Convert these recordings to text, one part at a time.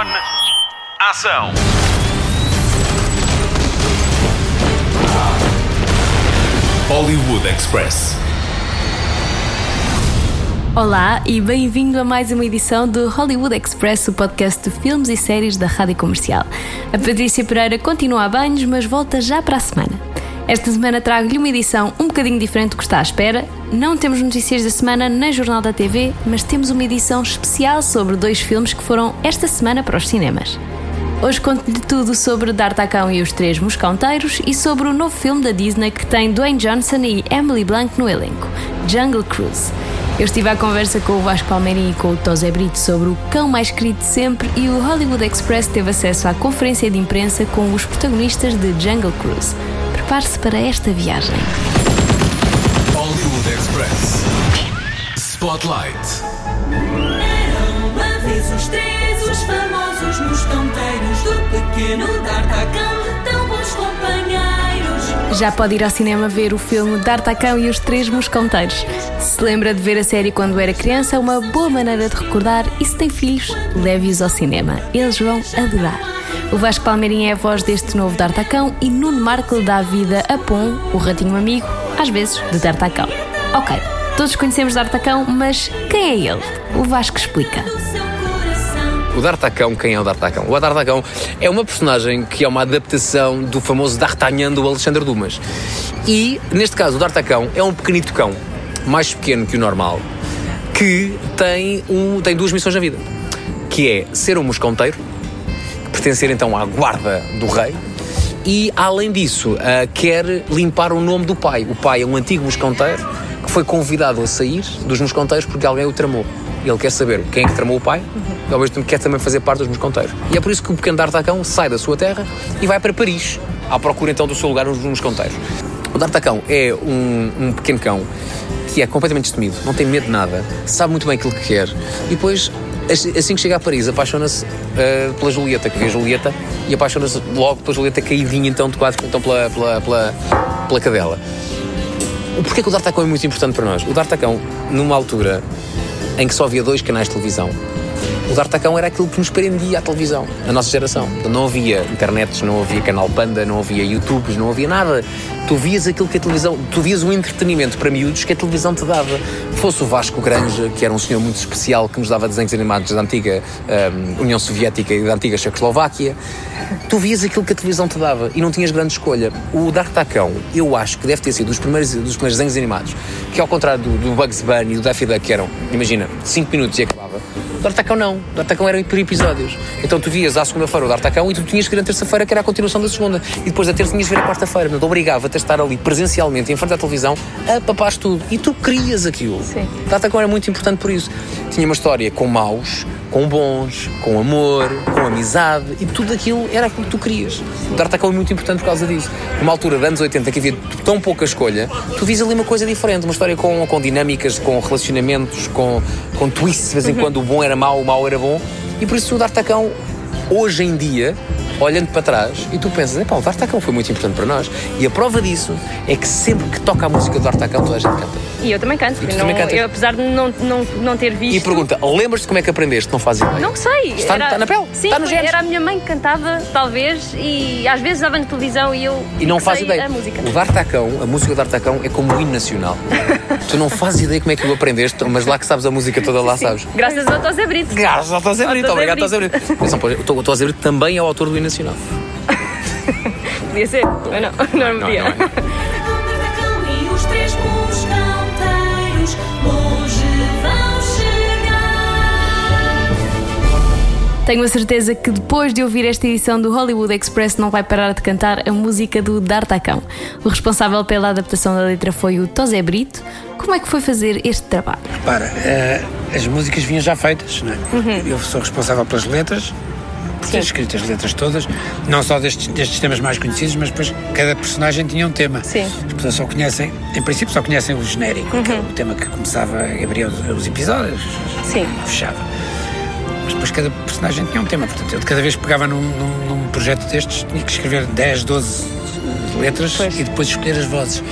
On. Ação. Hollywood Express. Olá e bem-vindo a mais uma edição do Hollywood Express, o podcast de filmes e séries da Rádio Comercial. A Patrícia Pereira continua a banhos, mas volta já para a semana. Esta semana trago-lhe uma edição um bocadinho diferente do que está à espera. Não temos notícias da semana nem Jornal da TV, mas temos uma edição especial sobre dois filmes que foram esta semana para os cinemas. Hoje conto-lhe tudo sobre D'Artacão e os Três Moscanteiros e sobre o novo filme da Disney que tem Dwayne Johnson e Emily Blunt no elenco, Jungle Cruise. Eu estive à conversa com o Vasco Palmeirim e com o Tosé Brito sobre o cão mais querido de sempre e o Hollywood Express teve acesso à conferência de imprensa com os protagonistas de Jungle Cruise. Prepare-se para esta viagem. Hollywood Express. Spotlight. Eram uma vez os três, os famosos moscanteiros do pequeno D'Artacão, tão bons companheiros. Já pode ir ao cinema ver o filme D'Artacão e os Três Moscanteiros. Se lembra de ver a série quando era criança, é uma boa maneira de recordar e se tem filhos, leve-os ao cinema. Eles vão adorar. O Vasco Palmeirim é a voz deste novo D'Artacão e Nuno Marco dá vida a Pom, o ratinho amigo, às vezes de D'Artacão. Ok, todos conhecemos D'Artacão, mas quem é ele? O Vasco explica. O D'Artacão, quem é o D'Artacão? O D'Artacão é uma personagem que é uma adaptação do famoso D'Artagnan do Alexandre Dumas. E, neste caso, o D'Artacão é um pequenito cão, mais pequeno que o normal, que tem, um, tem duas missões na vida. Que é ser um mosconteiro, pertencer então à guarda do rei, e, além disso, ah, quer limpar o nome do pai. O pai é um antigo mosconteiro que foi convidado a sair dos mosconteiros porque alguém o tramou. Ele quer saber quem é que tramou o pai e, ao mesmo tempo, quer também fazer parte dos mosconteiros. E é por isso que o pequeno D'Artacão sai da sua terra e vai para Paris, à procura então do seu lugar nos mosconteiros. O D'Artacão é um, um pequeno cão que é completamente destemido, não tem medo de nada, sabe muito bem aquilo que quer. E depois, assim assim que chega a Paris, apaixona-se ah, pela Julieta, que vê a Julieta, e apaixona-se logo pela Julieta caidinha então, de quase então pela, pela, pela, pela cadela. Porquê que o D'Artacão é muito importante para nós? O D'Artacão, numa altura em que só havia dois canais de televisão, o D'Artacão era aquilo que nos prendia à televisão, a nossa geração. Não havia internets, não havia canal Panda, não havia YouTubes, não havia nada. Tu vias aquilo que a televisão, tu vias o entretenimento para miúdos que a televisão te dava. Fosse o Vasco Granja, que era um senhor muito especial que nos dava desenhos animados da antiga hum, União Soviética e da antiga Checoslováquia, tu vias aquilo que a televisão te dava e não tinhas grande escolha. O D'Artacão, eu acho que deve ter sido dos primeiros, dos primeiros desenhos animados, que ao contrário do, do Bugs Bunny e do Daffy Duck, que eram, imagina, 5 minutos e acabava. O D'Artacão não. O D'Artacão eram por episódios. Então tu vias à segunda-feira o D'Artacão e tu tinhas que ir na terça-feira, que era a continuação da segunda. E depois da terça tinhas que ver a quarta-feira. Portanto, obrigava-te a estar ali presencialmente, em frente à televisão, a papás tudo. E tu querias aquilo. Sim. O D'Artacão era muito importante por isso. Tinha uma história com maus, com bons, com amor, com amizade e tudo aquilo era aquilo que tu querias. O D'Artacão é muito importante por causa disso. Numa altura de anos 80 que havia tão pouca escolha, tu vis ali uma coisa diferente, uma história com, com dinâmicas, com relacionamentos, com, com twists, de vez em quando o bom era mau, o mau era bom. E por isso o D'Artacão, hoje em dia, olhando para trás, e tu pensas, epá, o D'Artacão foi muito importante para nós. E a prova disso é que sempre que toca a música do D'Artacão, toda a gente canta. E eu também canto, porque também não- cantas? eu, apesar de não, não, não ter visto. E pergunta, lembras-te como é que aprendeste? Não fazes ideia. Não sei. Está- está na pele, Sim, está genes. era a minha mãe que cantava, talvez, e às vezes dava na televisão e eu. E não faz sei ideia. a música. O D'Artacão, a música do D'Artacão é como o hino nacional. tu não fazes ideia como é que o aprendeste, mas lá que sabes a música toda, lá sabes. Graças ao Tosé Brito. Graças ao Tosé Brito, obrigado, Tosé Brito. O To- o Tosé Brito também é o autor do hino nacional. Podia ser, mas não, não é Não, podia. não é. D'Artacão e os três moscanteiros longe vão chegar. Tenho a certeza que depois de ouvir esta edição do Hollywood Express não vai parar de cantar a música do D'Artacão. O responsável pela adaptação da letra foi o Tosé Brito. Como é que foi fazer este trabalho? Repara, eh, as músicas vinham já feitas, não é? Uhum. Eu sou responsável pelas letras, ter escrito as letras todas, não só destes, destes temas mais conhecidos, mas depois cada personagem tinha um tema. Sim. As pessoas só conhecem, em princípio, só conhecem o genérico, que é o tema que começava a abrir os, os episódios, Sim. fechava. Mas depois cada personagem tinha um tema. Portanto, eu de cada vez que pegava num, num- num projeto destes, tinha que escrever 10, 12 letras e depois escolher as vozes.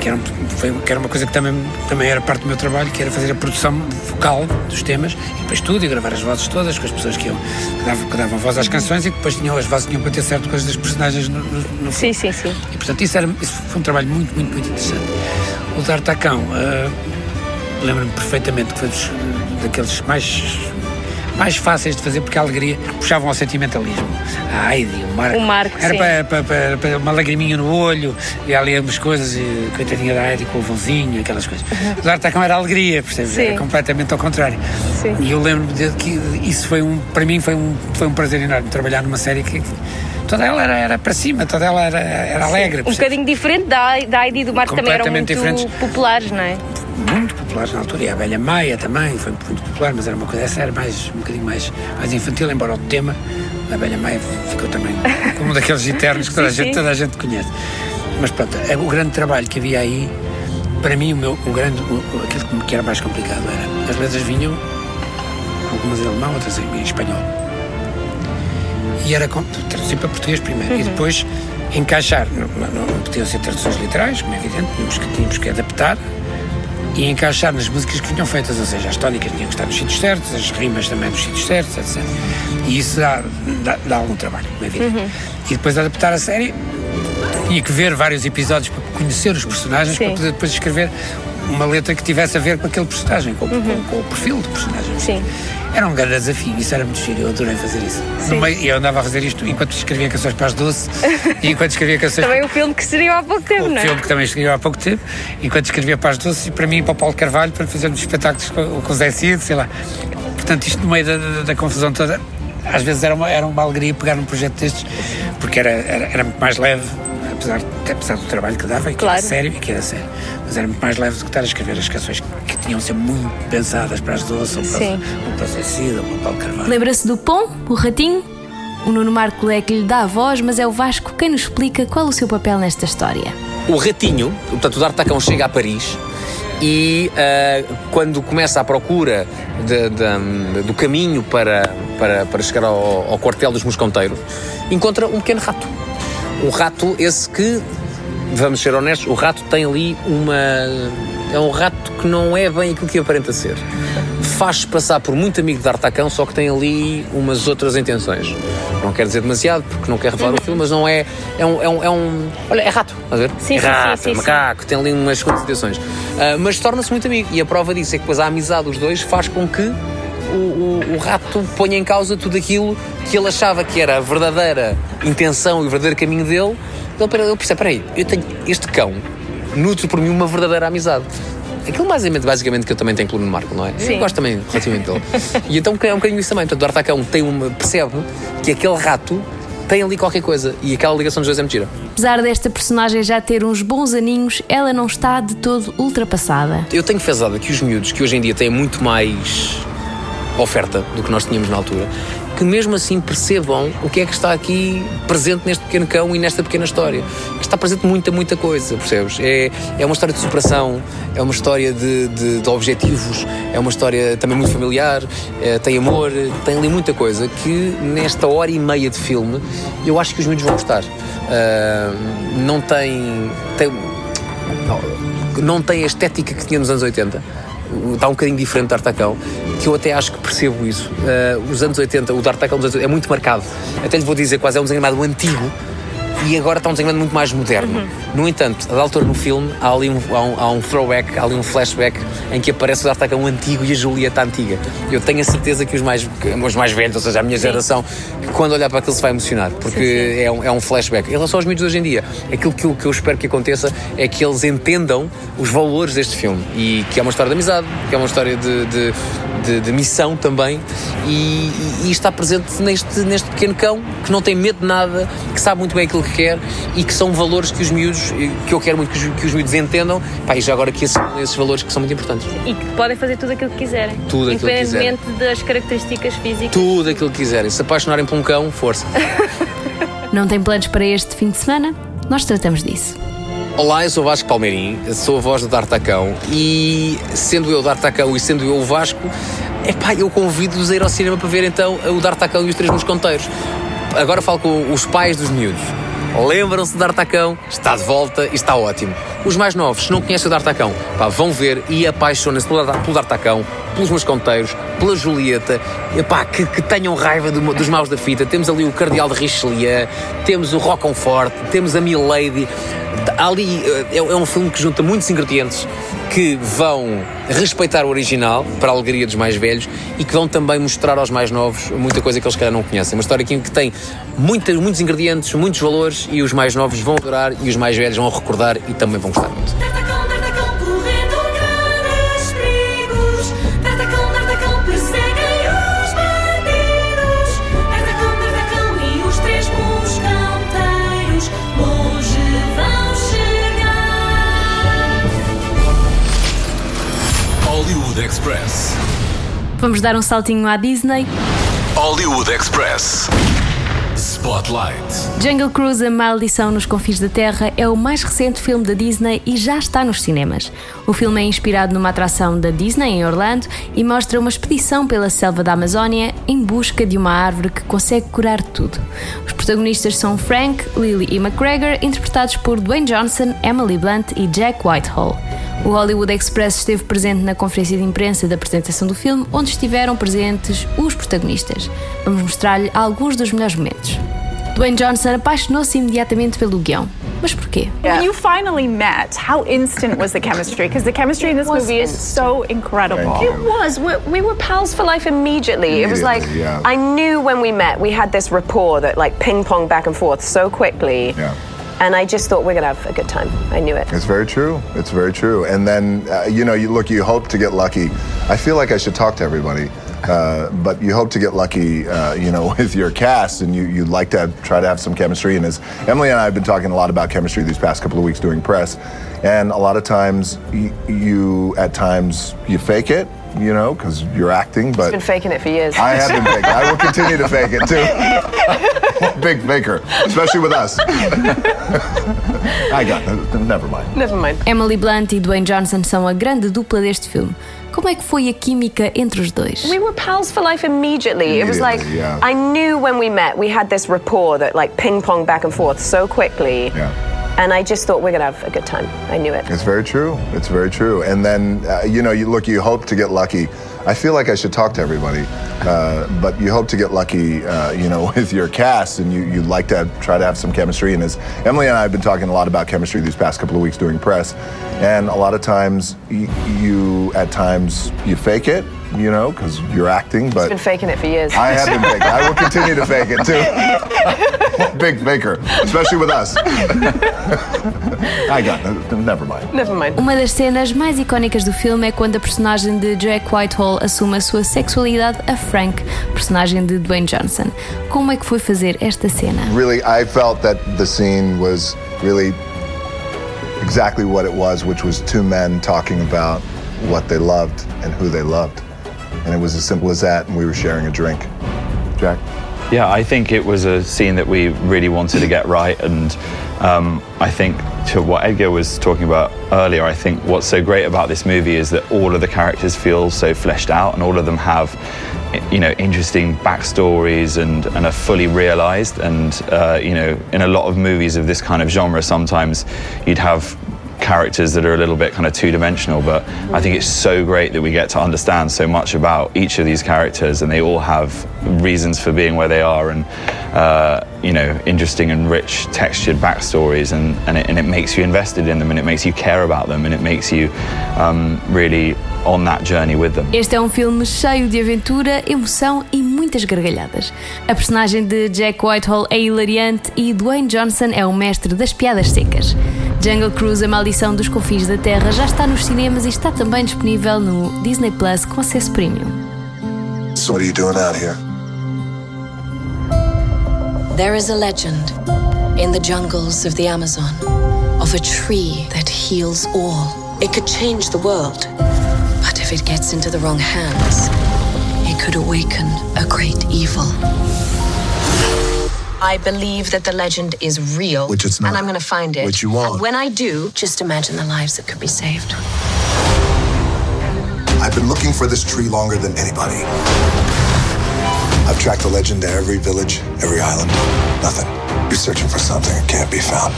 Que era, foi, que era uma coisa que também, também era parte do meu trabalho, que era fazer a produção vocal dos temas, e depois tudo, e gravar as vozes todas com as pessoas que, eu, que, davam, que davam voz às canções, e depois tinham, as vozes tinham que bater certo com as das personagens no, no, Sim, sim, sim. e portanto isso, era, isso foi um trabalho muito, muito, muito interessante. O D'Artacão, ah, lembro-me perfeitamente que foi dos, daqueles mais, mais fáceis de fazer porque a alegria puxavam ao sentimentalismo. A Heidi, o Marco. O Marco, Era para, para, para- para uma lagriminha no olho, e ali umas coisas, e coitadinha da Heidi com o vãozinho, aquelas coisas. O D'Artacão era alegria, percebes? Sim. Era completamente ao contrário. Sim. E eu lembro-me de que isso foi um, para mim foi um, foi um prazer enorme trabalhar numa série que toda ela era, era para cima, toda ela era, era alegre. Um bocadinho diferente da, da ID do Marco, também eram muito diferentes. populares, não é? Muito populares na altura, e a Velha Maia também foi muito popular, mas era uma coisa, essa era mais, um bocadinho mais, mais infantil, embora o tema, a Velha Maia ficou também como um daqueles eternos que toda, a Sim, gente, sim. toda a gente conhece. Mas pronto, é o grande trabalho que havia aí, para mim, o, meu, o grande, o, aquilo que era mais complicado era, as letras vinham, algumas em alemão, outras em, espanhol. E era traduzir para português primeiro, e depois encaixar, não, não, não podiam ser traduções literais, como é evidente, tínhamos que, tínhamos que adaptar, e encaixar nas músicas que vinham feitas, ou seja, as tónicas tinham que estar nos sítios certos, as rimas também nos sítios certos, etc. E isso dá, dá, dá algum trabalho, como é evidente. E depois adaptar a série, tinha que ver vários episódios para conhecer os personagens, Sim. para poder depois escrever uma letra que tivesse a ver com aquele personagem, com, com- com o perfil do personagem. Sim. Era um grande desafio, isso era muito giro, eu adorei fazer isso. Meio, eu andava a fazer isto enquanto escrevia canções para as doce e enquanto escrevia canções Também o filme que seria há pouco tempo, o não é? filme que também escreveu há pouco tempo, enquanto escrevia para as doces e para mim e para o Paulo Carvalho para fazermos espetáculos com, com o Zé Cid, sei lá. Portanto, isto no meio da, da- da confusão toda, às vezes era uma, era uma alegria pegar num projeto destes, porque era, era, era muito mais leve, apesar, apesar do trabalho que dava e que Claro. era sério e que era sério. Mas era muito mais leve do que estar a escrever as canções que tinham de ser muito pensadas para as doces, ou para, ou para o Cid, ou para o Paulo Carvalho. Lembra-se do Pom, o ratinho? O Nuno Marco é que lhe dá a voz, mas é o Vasco quem nos explica qual o seu papel nesta história. O ratinho, portanto, o D'Artacão chega a Paris e ah, quando começa a procura de- de- do caminho para, para, para chegar ao, ao quartel dos mosconteiros, encontra um pequeno rato. Um rato esse que, vamos ser honestos, o rato tem ali uma... É um rato que não é bem aquilo que aparenta ser. Faz-se passar por muito amigo de D'Artacão, só que tem ali umas outras intenções. Não quer dizer demasiado, porque não quer revelar o filme, mas não é... É um... É um, é um- olha, é rato, a ver? Sim, é sim, rato, sim, sim, é macaco, tem ali umas intenções. Ah, mas torna-se muito amigo. E a prova disso é que depois a amizade dos dois faz com que o, o- o rato ponha em causa tudo aquilo que ele achava que era a verdadeira intenção e o verdadeiro caminho dele. Ele, ele percebe, peraí, eu tenho este cão nutre por mim uma verdadeira amizade. Aquilo basicamente, basicamente que eu também tenho com o Nuno Marco, não é? Sim. Eu gosto também relativamente dele. e então é um bocadinho isso também. Portanto, o Artacão tem uma, percebe que aquele rato tem ali qualquer coisa e aquela ligação dos dois é mentira. Apesar desta personagem já ter uns bons aninhos, ela não está de todo ultrapassada. Eu tenho fezada que os miúdos, que hoje em dia têm muito mais oferta do que nós tínhamos na altura, que mesmo assim percebam o que é que está aqui presente neste pequeno cão e nesta pequena história. Está presente muita, muita coisa, percebes? É, é uma história de superação, é uma história de, de, de objetivos, é uma história também muito familiar, é, tem amor, tem ali muita coisa que nesta hora e meia de filme eu acho que os miúdos vão gostar. Ah, não tem. tem não tem a estética que tinha nos anos 80. Está um bocadinho diferente do D'Artacão, que eu até acho que percebo isso. Uh, os anos 80, o D'Artacão dos anos 80 é muito marcado. Até lhe vou dizer, quase é um desenho antigo e agora está um desenho muito mais moderno. No entanto, a da altura no filme, há ali um, há um, há um throwback, há ali um flashback em que aparece o D'Artacão antigo e a Julieta antiga. Eu tenho a certeza que os mais, os mais velhos, ou seja, a minha geração, que quando olhar para aquilo se vai emocionar, porque É, um, é um flashback. Em relação aos miúdos de hoje em dia, aquilo que eu, que eu espero que aconteça é que eles entendam os valores deste filme e que é uma história de amizade, que é uma história de, de, de- de missão também e, e está presente neste, neste pequeno cão que não tem medo de nada, que sabe muito bem aquilo que quer e que são valores que os miúdos, que eu quero muito que os, que os miúdos entendam, pá, e já agora que esses, esses valores que são muito importantes. E que podem fazer tudo aquilo que quiserem. Tudo aquilo que Independentemente das características físicas. Tudo aquilo que quiserem. Se apaixonarem por um cão, força. Não tem planos para este fim de semana? Nós tratamos disso. Olá, eu sou o Vasco Palmeirim, sou a voz do D'Artacão e sendo eu o D'Artacão e sendo eu o Vasco, epá, eu convido-vos a ir ao cinema para ver então o D'Artacão e os Três Mosconteiros. Agora falo com os pais dos miúdos. Lembram-se de D'Artacão, está de volta e está ótimo. Os mais novos, se não conhecem o D'Artacão, pá, vão ver e apaixonem-se pelo, Dar- pelo D'Artacão, pelos Mosconteiros, pela Julieta, que, que tenham raiva do- dos maus da fita. Temos ali o Cardeal de Richelieu, temos o Roquefort, temos a Milady. Ali eh, é, é um filme que junta muitos ingredientes que vão respeitar o original, para a alegria dos mais velhos, e que vão também mostrar aos mais novos muita coisa que eles calhar não conhecem. Uma história que tem muitos ingredientes, muitos valores, e os mais novos vão adorar, e os mais velhos vão recordar e também vão gostar muito. Express. Vamos dar um saltinho à Disney. Hollywood Express. Spotlight. Jungle Cruise A Maldição nos Confins da Terra é o mais recente filme da Disney e já está nos cinemas. O filme é inspirado numa atração da Disney em Orlando e mostra uma expedição pela selva da Amazónia em busca de uma árvore que consegue curar tudo. Os protagonistas são Frank, Lily e McGregor, interpretados por Dwayne Johnson, Emily Blunt e Jack Whitehall. O Hollywood Express esteve presente na conferência de imprensa da apresentação do filme, onde estiveram presentes os protagonistas. Vamos mostrar-lhe alguns dos melhores momentos. Dwayne Johnson apaixonou-se imediatamente pelo guião. Mas porquê? When you finally met, how instant was the chemistry? Because the chemistry in this movie is so incredible. It was. We, we were pals for life immediately. It was like yeah. I knew when we met we had this rapport that like ping pong back and forth so quickly. Yeah. And I just thought we're gonna have a good time. I knew it. It's very true. It's very true. And then, uh, you know, you look, you hope to get lucky. I feel like I should talk to everybody, uh, but you hope to get lucky, uh, you know, with your cast, and you, you'd like to have, try to have some chemistry. And as Emily and I have been talking a lot about chemistry these past couple of weeks doing press, and a lot of times you, at times, you fake it, you know, because you're acting, but. Been faking it for years. I have been faking. I will continue to fake it too. Big faker, especially with us. I got never mind. Never mind. Emily Blunt e Dwayne Johnson são a grande dupla deste filme. Como é que foi a química entre os dois? We were pals for life immediately. It was like yeah. I knew when we met we had this rapport that like ping pong back and forth so quickly. Yeah. And I just thought we're gonna have a good time. I knew it. It's very true. It's very true. And then, uh, you know, you look, you hope to get lucky. I feel like I should talk to everybody, uh, but you hope to get lucky, uh, you know, with your cast, and you, you'd like to have, try to have some chemistry. And as Emily and I have been talking a lot about chemistry these past couple of weeks doing press, and a lot of times you, at times, you fake it, you know, because you're acting, but. Been faking it for years. I have been faking. I will continue to fake it too. Big faker, especially with us. I got never mind. Never mind. Uma das cenas mais icónicas do filme é quando a personagem de Jack Whitehall assume a sua sexualidade a Frank, personagem de Dwayne Johnson. Como é que foi fazer esta cena? Really, I felt that the scene was really exactly what it was, which was two men talking about what they loved and who they loved. And it was as simple as that, and we were sharing a drink. Jack? Yeah, I think it was a scene that we really wanted to get right, and um, I think to what Edgar was talking about earlier, I think what's so great about this movie is that all of the characters feel so fleshed out, and all of them have, you know, interesting backstories and and are fully realised. And uh, you know, in a lot of movies of this kind of genre, sometimes you'd have characters that are a little bit kind of two-dimensional but i think it's so great that we get to understand so much about each of these characters and they all have reasons for being where they are and uh, you know interesting and rich textured backstories and, and, it, and it makes you invested in them and it makes you care about them and it makes you um, really on that journey with them Este é um filme cheio de aventura, emoção e muitas gargalhadas. A personagem de Jack Whitehall é hilariante e Dwayne Johnson é o mestre das piadas secas. Jungle Cruise A Maldição dos Confins da Terra já está nos cinemas e está também disponível no Disney Plus com acesso premium. So, what are you doing out here? There is a legend in the jungles of the Amazon of a tree that heals all. It could change the world, but if it gets into the wrong hands, it could awaken a great evil. I believe that the legend is real. Which it's not. And I'm going to find it. Which you won't. And when I do, just imagine the lives that could be saved. I've been looking for this tree longer than anybody. I've tracked the legend to every village, every island. Nothing. You're searching for something that can't be found.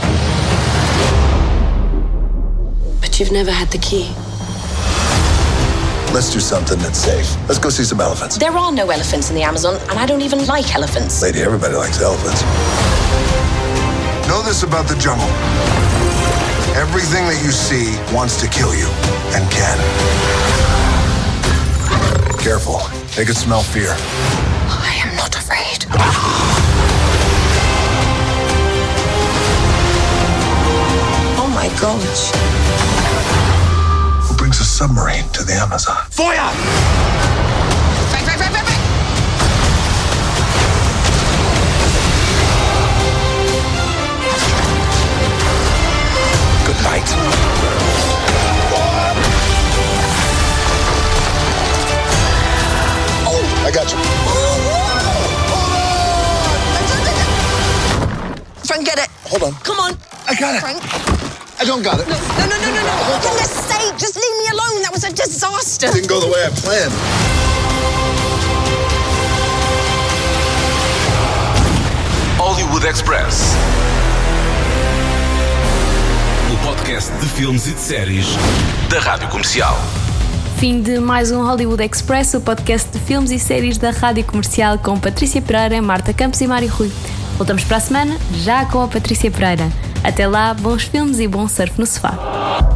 But you've never had the key. Let's do something that's safe. Let's go see some elephants. There are no elephants in the Amazon, and I don't even like elephants. Lady, everybody likes elephants. Know this about the jungle. Everything that you see wants to kill you and can. Careful. They can smell fear. I am not afraid. Oh my gosh. Who brings a submarine to the Amazon? Feuer! Good night. Oh, I got you. Frank, get it. Hold on. Come on. I got it. Frank. I don't got it. No, no, no, no, no, no. For goodness sake, just leave me alone. That was a disaster. Didn't go the way I planned. Hollywood Express. O podcast de filmes e de séries da Rádio Comercial. Fim de mais um Hollywood Express, o podcast de filmes e séries da Rádio Comercial com Patrícia Pereira, Marta Campos e Mário Rui. Voltamos para a semana, já com a Patrícia Pereira. Até lá, bons filmes e bom surf no sofá.